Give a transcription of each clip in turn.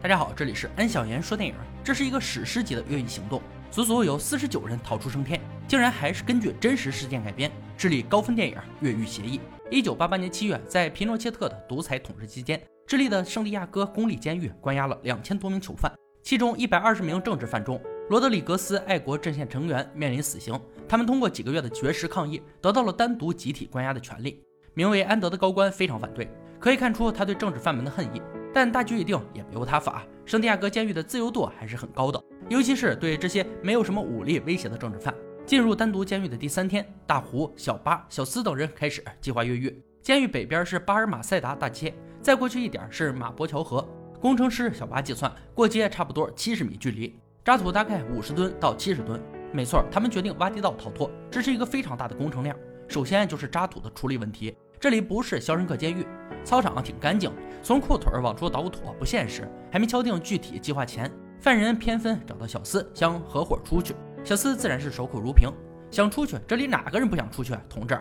大家好，这里是安小言说电影。这是一个史诗级的越狱行动，足足有四十九人逃出升天，竟然还是根据真实事件改编。智利高分电影《越狱协议》。一九八八年七月，在皮诺切特的独裁统治期间，智利的圣地亚哥公立监狱关押了两千多名囚犯，其中一百二十名政治犯中，罗德里格斯爱国阵线成员面临死刑。他们通过几个月的绝食抗议，得到了单独集体关押的权利。名为安德的高官非常反对，可以看出他对政治犯们的恨意。但大局已定，也别无他法。圣地亚哥监狱的自由度还是很高的，尤其是对这些没有什么武力威胁的政治犯。进入单独监狱的第三天，大胡、小巴、小斯等人开始计划越狱。监狱北边是巴尔马塞达大街，再过去一点是马伯桥河。工程师小巴计算，过街差不多七十米距离，渣土大概五十吨到七十吨。没错，他们决定挖地道逃脱，这是一个非常大的工程量。首先就是渣土的处理问题，这里不是肖申克监狱。操场挺干净，从裤腿往出倒土不现实。还没敲定具体计划前，犯人偏分找到小斯，想合伙出去。小斯自然是守口如瓶，想出去，这里哪个人不想出去？啊同志，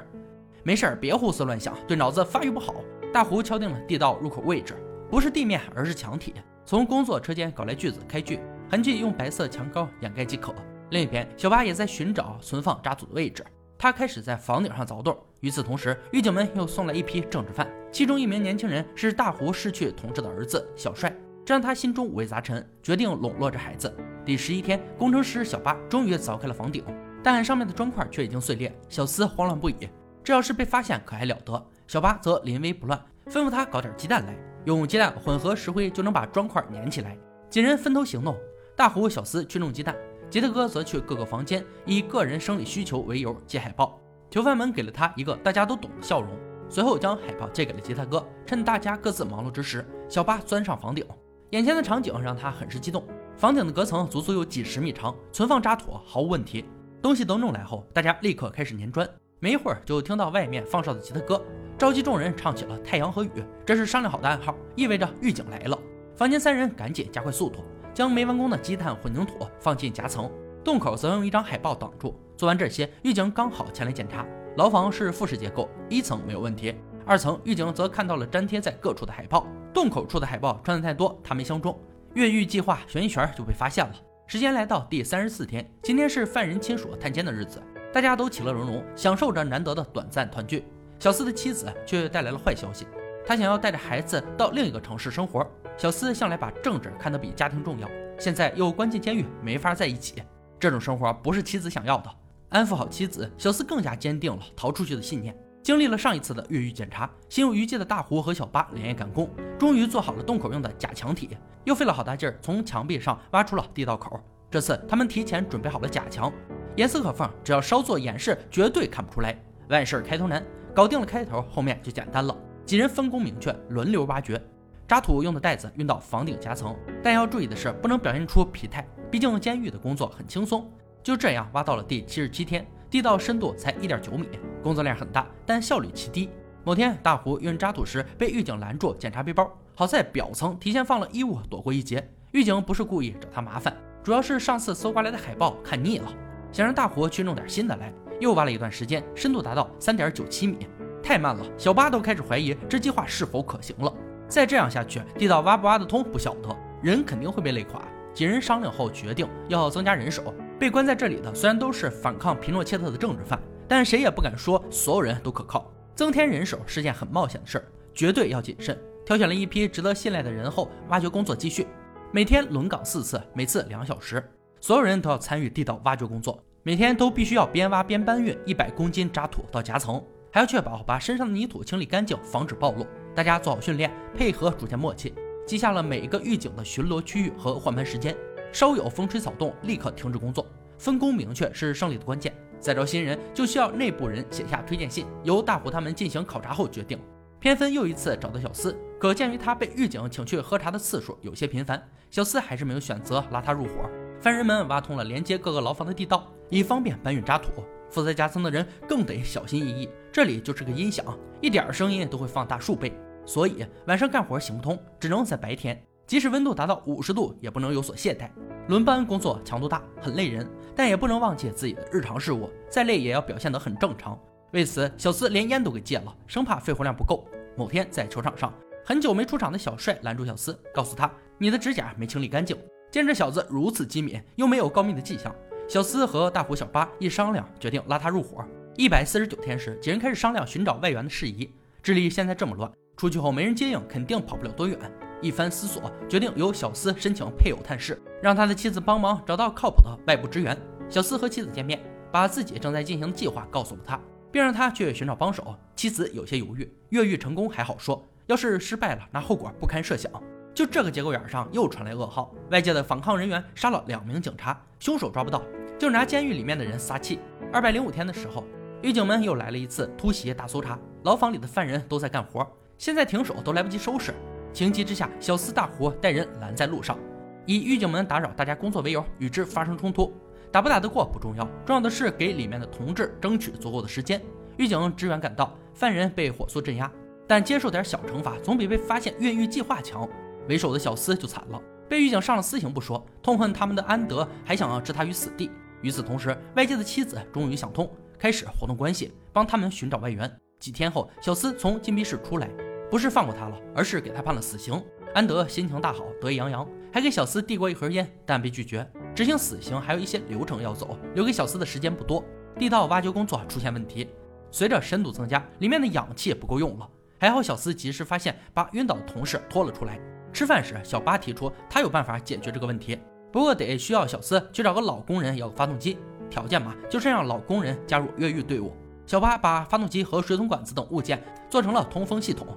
没事儿，别胡思乱想，对脑子发育不好。大胡敲定了地道入口位置，不是地面，而是墙体。从工作车间搞来锯子开锯，痕迹用白色墙膏掩盖即可。另一边，小巴也在寻找存放渣土的位置。他开始在房顶上凿洞。与此同时，狱警们又送来一批政治犯，其中一名年轻人是大胡失去同志的儿子小帅，这让他心中五味杂陈，决定笼络着孩子。第十一天，工程师小巴终于凿开了房顶，但上面的砖块却已经碎裂。小斯慌乱不已，这要是被发现可还了得？小巴则临危不乱，吩咐他搞点鸡蛋来，用鸡蛋混合石灰就能把砖块粘起来。几人分头行动，大胡、小斯去弄鸡蛋。吉特哥则去各个房间，以个人生理需求为由借海报。囚犯们给了他一个大家都懂的笑容，随后将海报借给了吉他哥。趁大家各自忙碌之时，小巴钻上房顶。眼前的场景让他很是激动。房顶的隔层足足有几十米长，存放渣土毫无问题。东西都弄来后，大家立刻开始粘砖。没一会儿，就听到外面放哨的吉他哥召集众人唱起了《太阳和雨》，这是商量好的暗号，意味着狱警来了。房间三人赶紧加快速度。将没完工的积碳混凝土放进夹层，洞口则用一张海报挡住。做完这些，狱警刚好前来检查。牢房是复式结构，一层没有问题，二层狱警则看到了粘贴在各处的海报。洞口处的海报穿的太多，他没相中。越狱计划悬一圈就被发现了。时间来到第三十四天，今天是犯人亲属探监的日子，大家都其乐融融，享受着难得的短暂团聚。小四的妻子却带来了坏消息，他想要带着孩子到另一个城市生活。小斯向来把政治看得比家庭重要，现在又关进监狱，没法在一起。这种生活不是妻子想要的。安抚好妻子，小斯更加坚定了逃出去的信念。经历了上一次的越狱检查，心有余悸的大胡和小巴连夜赶工，终于做好了洞口用的假墙体，又费了好大劲儿从墙壁上挖出了地道口。这次他们提前准备好了假墙，严丝合缝，只要稍作掩饰，绝对看不出来。万事开头难，搞定了开头，后面就简单了。几人分工明确，轮流挖掘。渣土用的袋子运到房顶夹层，但要注意的是，不能表现出疲态，毕竟监狱的工作很轻松。就这样挖到了第七十七天，地道深度才一点九米，工作量很大，但效率奇低。某天，大胡运渣土时被狱警拦住检查背包，好在表层提前放了衣物，躲过一劫。狱警不是故意找他麻烦，主要是上次搜刮来的海报看腻了，想让大胡去弄点新的来。又挖了一段时间，深度达到三点九七米，太慢了。小巴都开始怀疑这计划是否可行了。再这样下去，地道挖不挖得通不晓得，人肯定会被累垮。几人商量后决定要增加人手。被关在这里的虽然都是反抗皮诺切特的政治犯，但谁也不敢说所有人都可靠。增添人手是件很冒险的事儿，绝对要谨慎。挑选了一批值得信赖的人后，挖掘工作继续。每天轮岗四次，每次两小时，所有人都要参与地道挖掘工作。每天都必须要边挖边搬运一百公斤渣土到夹层，还要确保把身上的泥土清理干净，防止暴露。大家做好训练，配合逐渐默契，记下了每一个狱警的巡逻区域和换班时间。稍有风吹草动，立刻停止工作。分工明确是胜利的关键。再招新人，就需要内部人写下推荐信，由大虎他们进行考察后决定。偏分又一次找到小司，可鉴于他被狱警请去喝茶的次数有些频繁，小司还是没有选择拉他入伙。犯人们挖通了连接各个牢房的地道，以方便搬运渣土。负责夹层的人更得小心翼翼。这里就是个音响，一点声音都会放大数倍。所以晚上干活行不通，只能在白天。即使温度达到五十度，也不能有所懈怠。轮班工作强度大，很累人，但也不能忘记自己的日常事务。再累也要表现得很正常。为此，小斯连烟都给戒了，生怕肺活量不够。某天在球场上，很久没出场的小帅拦住小厮，告诉他：“你的指甲没清理干净。”见这小子如此机敏，又没有告密的迹象，小厮和大虎、小八一商量，决定拉他入伙。一百四十九天时，几人开始商量寻找外援的事宜。智利现在这么乱，出去后没人接应，肯定跑不了多远。一番思索，决定由小厮申请配偶探视，让他的妻子帮忙找到靠谱的外部支援。小厮和妻子见面，把自己正在进行的计划告诉了他，并让他去寻找帮手。妻子有些犹豫，越狱成功还好说。要是失败了，那后果不堪设想。就这个节骨眼上，又传来噩耗：外界的反抗人员杀了两名警察，凶手抓不到，就拿监狱里面的人撒气。二百零五天的时候，狱警们又来了一次突袭大搜查，牢房里的犯人都在干活，现在停手都来不及收拾。情急之下，小厮大胡带人拦在路上，以狱警们打扰大家工作为由，与之发生冲突。打不打得过不重要，重要的是给里面的同志争取足够的时间。狱警支援赶到，犯人被火速镇压。但接受点小惩罚，总比被发现越狱计划强。为首的小厮就惨了，被狱警上了私刑不说，痛恨他们的安德还想要置他于死地。与此同时，外界的妻子终于想通，开始活动关系，帮他们寻找外援。几天后，小厮从禁闭室出来，不是放过他了，而是给他判了死刑。安德心情大好，得意洋洋，还给小斯递过一盒烟，但被拒绝。执行死刑还有一些流程要走，留给小斯的时间不多。地道挖掘工作出现问题，随着深度增加，里面的氧气也不够用了。还好小斯及时发现，把晕倒的同事拖了出来。吃饭时，小八提出他有办法解决这个问题，不过得需要小斯去找个老工人要个发动机，条件嘛就是让老工人加入越狱队伍。小八把发动机和水桶管子等物件做成了通风系统，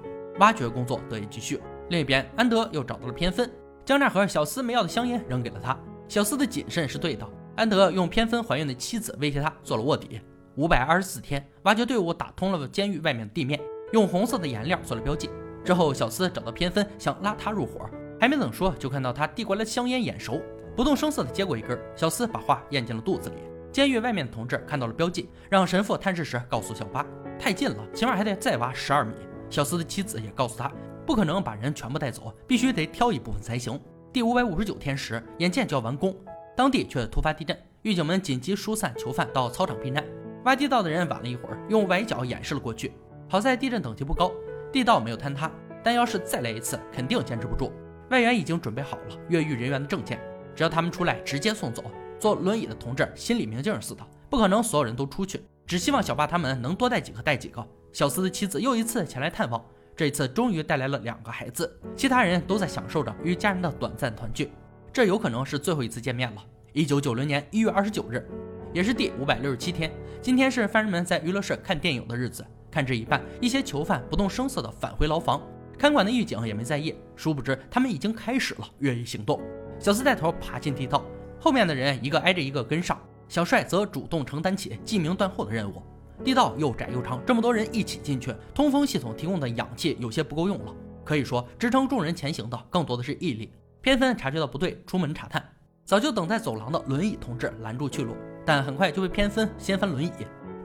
挖掘工作得以继续。另一边，安德又找到了偏分，将那盒小斯没要的香烟扔给了他。小斯的谨慎是对的，安德用偏分怀孕的妻子威胁他做了卧底。五百二十四天，挖掘队伍打通了监狱外面的地面。用红色的颜料做了标记之后，小斯找到偏分，想拉他入伙，还没等说，就看到他递过来的香烟眼熟，不动声色的接过一根。小斯把话咽进了肚子里。监狱外面的同志看到了标记，让神父探视时告诉小八，太近了，起码还得再挖十二米。小斯的妻子也告诉他，不可能把人全部带走，必须得挑一部分才行。第五百五十九天时，眼见就要完工，当地却突发地震，狱警们紧急疏散囚犯到操场避难。挖地道的人晚了一会儿，用崴脚掩饰了过去。好在地震等级不高，地道没有坍塌，但要是再来一次，肯定坚持不住。外援已经准备好了越狱人员的证件，只要他们出来，直接送走。坐轮椅的同志心里明镜似的，不可能所有人都出去，只希望小爸他们能多带几个带几个。小斯的妻子又一次前来探望，这一次终于带来了两个孩子，其他人都在享受着与家人的短暂团聚。这有可能是最后一次见面了。一九九零年一月二十九日，也是第五百六十七天，今天是犯人们在娱乐室看电影的日子。看至一半，一些囚犯不动声色地返回牢房，看管的狱警也没在意。殊不知，他们已经开始了越狱行动。小斯带头爬进地道，后面的人一个挨着一个跟上。小帅则主动承担起记名断后的任务。地道又窄又长，这么多人一起进去，通风系统提供的氧气有些不够用了。可以说，支撑众人前行的更多的是毅力。偏分察觉到不对，出门查探。早就等在走廊的轮椅同志拦住去路，但很快就被偏分掀翻轮椅。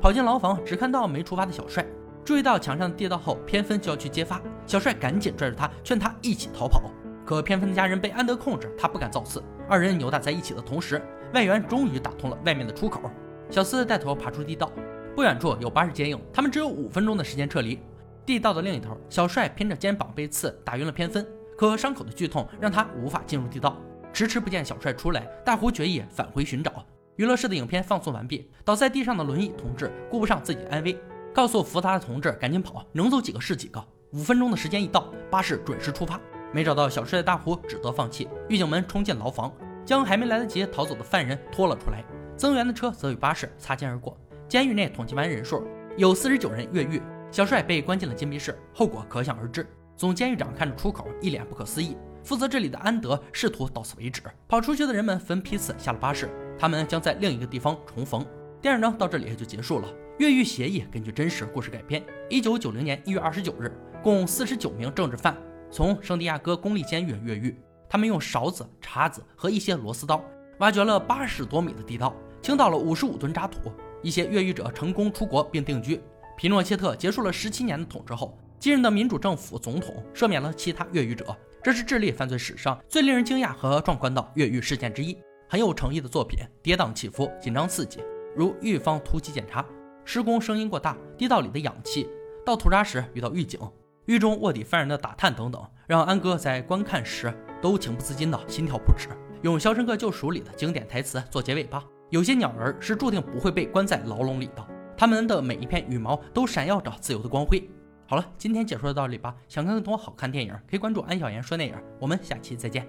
跑进牢房，只看到没出发的小帅。注意到墙上的地道后，偏分就要去揭发。小帅赶紧拽住他，劝他一起逃跑。可偏分的家人被安德控制，他不敢造次。二人扭打在一起的同时，外援终于打通了外面的出口。小四带头爬出地道，不远处有巴士接应，他们只有五分钟的时间撤离。地道的另一头，小帅拼着肩膀被刺，打晕了偏分。可伤口的剧痛让他无法进入地道，迟迟不见小帅出来。大胡决意返回寻找。娱乐室的影片放送完毕，倒在地上的轮椅同志顾不上自己的安危，告诉扶他的同志赶紧跑，能走几个是几个。五分钟的时间一到，巴士准时出发。没找到小帅的大胡只得放弃。狱警们冲进牢房，将还没来得及逃走的犯人拖了出来。增援的车则与巴士擦肩而过。监狱内统计完人数，有四十九人越狱。小帅被关进了禁闭室，后果可想而知。总监狱长看着出口，一脸不可思议。负责这里的安德试图到此为止。跑出去的人们分批次下了巴士。他们将在另一个地方重逢。电影呢到这里就结束了。越狱协议根据真实故事改编。一九九零年一月二十九日，共四十九名政治犯从圣地亚哥公立监狱越狱。他们用勺子、叉子和一些螺丝刀挖掘了八十多米的地道，倾倒了五十五吨渣土。一些越狱者成功出国并定居。皮诺切特结束了十七年的统治后，继任的民主政府总统赦免了其他越狱者。这是智利犯罪史上最令人惊讶和壮观的越狱事件之一。很有诚意的作品，跌宕起伏，紧张刺激，如狱方突击检查，施工声音过大，地道里的氧气，到土渣时遇到狱警，狱中卧底犯人的打探等等，让安哥在观看时都情不自禁的心跳不止。用《肖申克救赎》里的经典台词做结尾吧：有些鸟儿是注定不会被关在牢笼里的，它们的每一片羽毛都闪耀着自由的光辉。好了，今天解说到这里吧。想看更多好看电影，可以关注安小言说电影。我们下期再见。